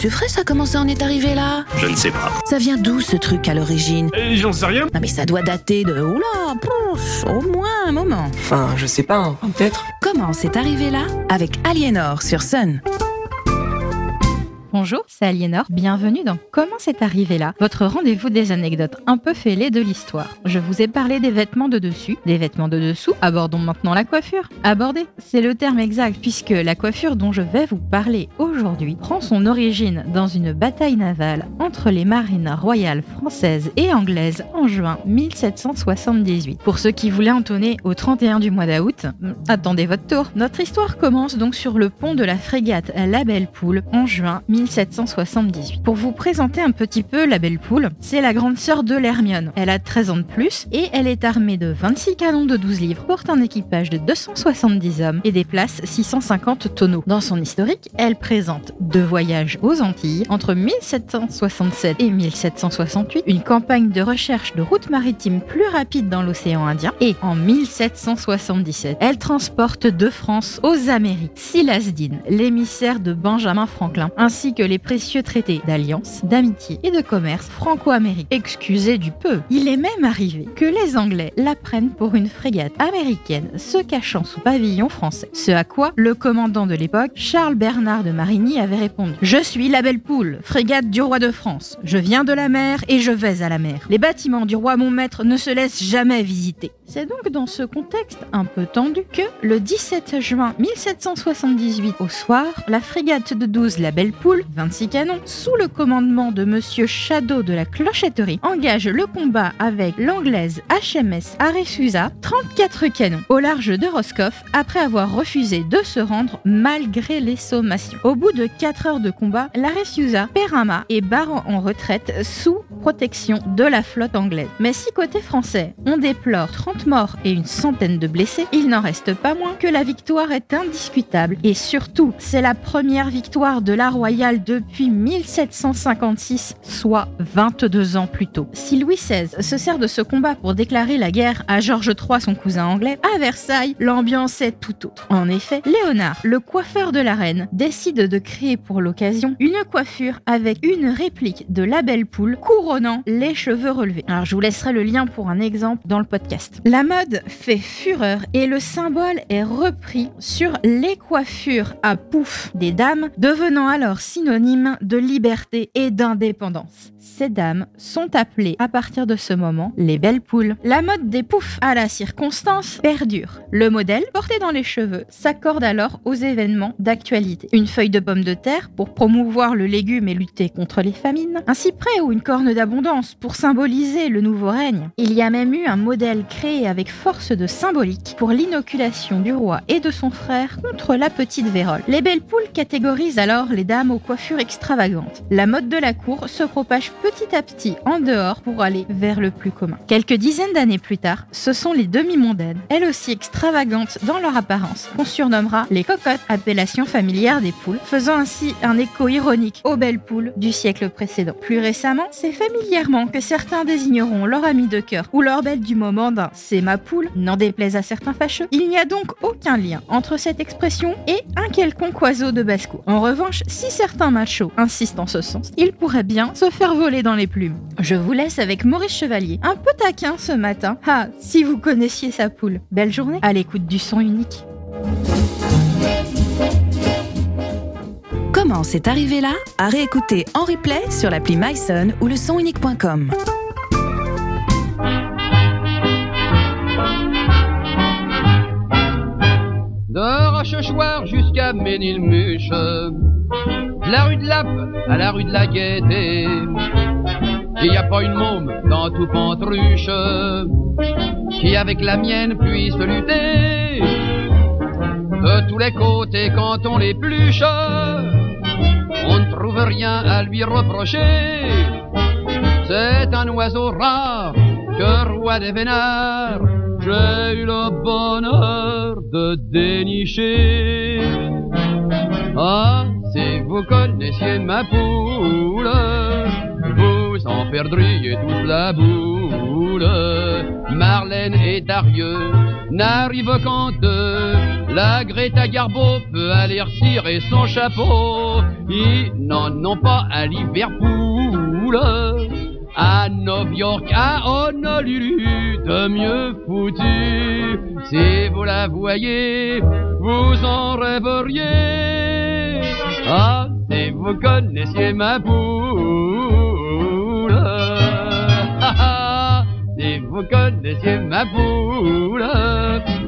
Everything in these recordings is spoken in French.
c'est vrai, ça comment ça en est arrivé là Je ne sais pas. Ça vient d'où ce truc à l'origine Euh, J'en sais rien. Non mais ça doit dater de... Oula, pouf, au moins un moment. Enfin, je sais pas, hein, peut-être. Comment c'est arrivé là Avec Aliénor sur Sun. Bonjour, c'est Aliénor. Bienvenue dans Comment c'est arrivé là Votre rendez-vous des anecdotes un peu fêlées de l'histoire. Je vous ai parlé des vêtements de dessus, des vêtements de dessous. Abordons maintenant la coiffure. Aborder, c'est le terme exact puisque la coiffure dont je vais vous parler aujourd'hui prend son origine dans une bataille navale entre les marines royales françaises et anglaises en juin 1778. Pour ceux qui voulaient entonner au 31 du mois d'août, attendez votre tour. Notre histoire commence donc sur le pont de la frégate La Belle Poule en juin 1778. Pour vous présenter un petit peu la Belle Poule, c'est la grande sœur de l'Hermione. Elle a 13 ans de plus et elle est armée de 26 canons de 12 livres, porte un équipage de 270 hommes et déplace 650 tonneaux. Dans son historique, elle présente deux voyages aux Antilles entre 1767 et 1768, une campagne de recherche de routes maritimes plus rapide dans l'océan Indien et en 1777, elle transporte de France aux Amériques Silas Deane, l'émissaire de Benjamin Franklin, ainsi que les précieux traités d'alliance, d'amitié et de commerce franco-américains. Excusez du peu, il est même arrivé que les Anglais la prennent pour une frégate américaine se cachant sous pavillon français. Ce à quoi le commandant de l'époque, Charles Bernard de Marigny, avait répondu Je suis la belle poule, frégate du roi de France. Je viens de la mer et je vais à la mer. Les bâtiments du roi mon maître ne se laissent jamais visiter. C'est donc dans ce contexte un peu tendu que le 17 juin 1778 au soir, la frégate de 12 La Belle Poule, 26 canons, sous le commandement de monsieur Shadow de la Clochetterie, engage le combat avec l'anglaise HMS Aresusa, 34 canons, au large de Roscoff, après avoir refusé de se rendre malgré les sommations. Au bout de 4 heures de combat, l'Aresusa perd un mât et barre en retraite sous protection de la flotte anglaise. Mais si côté français, on déplore 30 morts et une centaine de blessés, il n'en reste pas moins que la victoire est indiscutable et surtout, c'est la première victoire de la Royale depuis 1756, soit 22 ans plus tôt. Si Louis XVI se sert de ce combat pour déclarer la guerre à Georges III, son cousin anglais, à Versailles, l'ambiance est tout autre. En effet, Léonard, le coiffeur de la reine, décide de créer pour l'occasion une coiffure avec une réplique de la belle poule les cheveux relevés. Alors je vous laisserai le lien pour un exemple dans le podcast. La mode fait fureur et le symbole est repris sur les coiffures à pouf des dames, devenant alors synonyme de liberté et d'indépendance. Ces dames sont appelées à partir de ce moment les belles poules. La mode des poufs à la circonstance perdure. Le modèle, porté dans les cheveux, s'accorde alors aux événements d'actualité. Une feuille de pomme de terre pour promouvoir le légume et lutter contre les famines. Un cyprès ou une corne d'abondance pour symboliser le nouveau règne. Il y a même eu un modèle créé avec force de symbolique pour l'inoculation du roi et de son frère contre la petite vérole. Les belles poules catégorisent alors les dames aux coiffures extravagantes. La mode de la cour se propage petit à petit en dehors pour aller vers le plus commun. Quelques dizaines d'années plus tard, ce sont les demi-mondaines, elles aussi extravagantes dans leur apparence, qu'on surnommera les cocottes, appellation familière des poules, faisant ainsi un écho ironique aux belles poules du siècle précédent. Plus récemment, c'est familièrement que certains désigneront leur ami de cœur ou leur belle du moment d'un c'est ma poule, n'en déplaise à certains fâcheux. Il n'y a donc aucun lien entre cette expression et un quelconque oiseau de basse-cour. En revanche, si certains machos insistent en ce sens, ils pourraient bien se faire voler dans les plumes. Je vous laisse avec Maurice Chevalier, un peu taquin ce matin. Ah, si vous connaissiez sa poule. Belle journée à l'écoute du son unique. Comment c'est arrivé là? À réécouter en replay sur l'appli myson ou le sonunique.com. De Rochechouart jusqu'à Ménilmuche, la rue de Lappe à la rue de la Gaîté, il n'y a pas une môme dans tout Pantruche qui avec la mienne puisse lutter. De tous les côtés quand on l'épluche, on ne trouve rien à lui reprocher. C'est un oiseau rare que roi des vénards, j'ai eu le bonheur de dénicher. Ah, vous connaissiez ma poule, vous en perdriez toute la boule. Marlène et Darieux n'arrivent qu'en deux. La Greta Garbo peut aller retirer son chapeau. Ils n'en ont pas à Liverpool. À New York, à Honolulu, de mieux foutu. Si vous la voyez, vous en rêveriez. Ah, si vous connaissiez ma poule. Ah, ah, si vous connaissiez ma poule,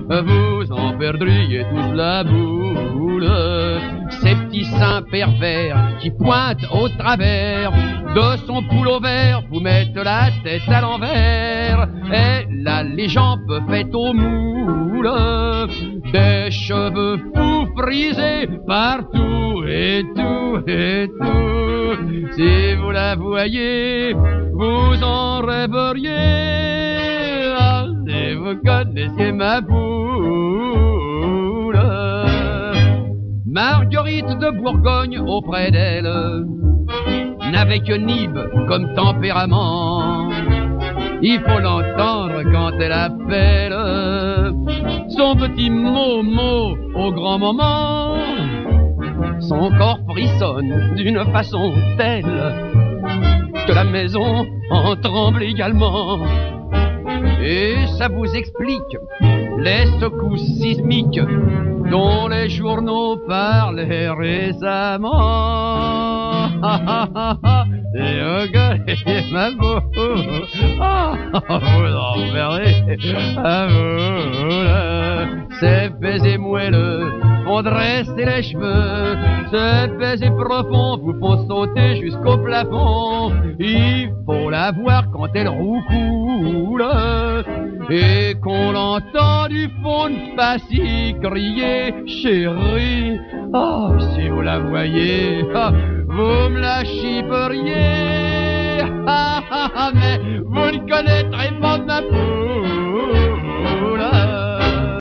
vous en perdriez toute la boule. Ces petits seins pervers qui pointent au travers de son poule vert, vous mettent la tête à l'envers. Elle a les jambes faites au moule, des cheveux fous frisés partout et tout et tout. Si vous la voyez, vous en rêveriez. Ah, si vous connaissiez ma poule. Marguerite de Bourgogne auprès d'elle n'avait que Nib comme tempérament. Il faut l'entendre quand elle appelle son petit mot-mot au grand moment. Son corps frissonne d'une façon telle que la maison en tremble également. Et ça vous explique les secousses sismiques dont les journaux parlaient récemment. Et regardez ma boule, vous en verrez à boule. Ces baisers moelleux font dresser les cheveux, ces baisers profonds vous font sauter jusqu'au plafond. Il faut la voir quand elle roucoule et qu'on l'entend du fond de Passy crier chérie. Oh, si vous la voyez, ah, vous me la chiperiez, ah, ah, ah, mais vous ne connaîtrez pas ma peau.